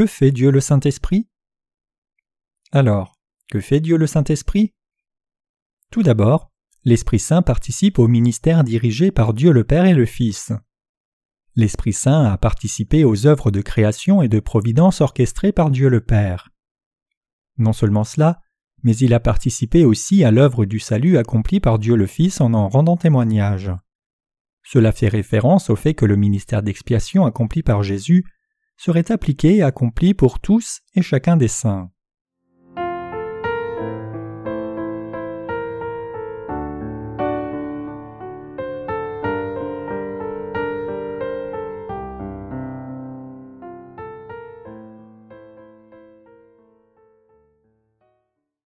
Que fait Dieu le Saint-Esprit? Alors, que fait Dieu le Saint-Esprit? Tout d'abord, l'Esprit Saint participe au ministère dirigé par Dieu le Père et le Fils. L'Esprit Saint a participé aux œuvres de création et de providence orchestrées par Dieu le Père. Non seulement cela, mais il a participé aussi à l'œuvre du salut accomplie par Dieu le Fils en en rendant témoignage. Cela fait référence au fait que le ministère d'expiation accompli par Jésus serait appliqué et accompli pour tous et chacun des saints.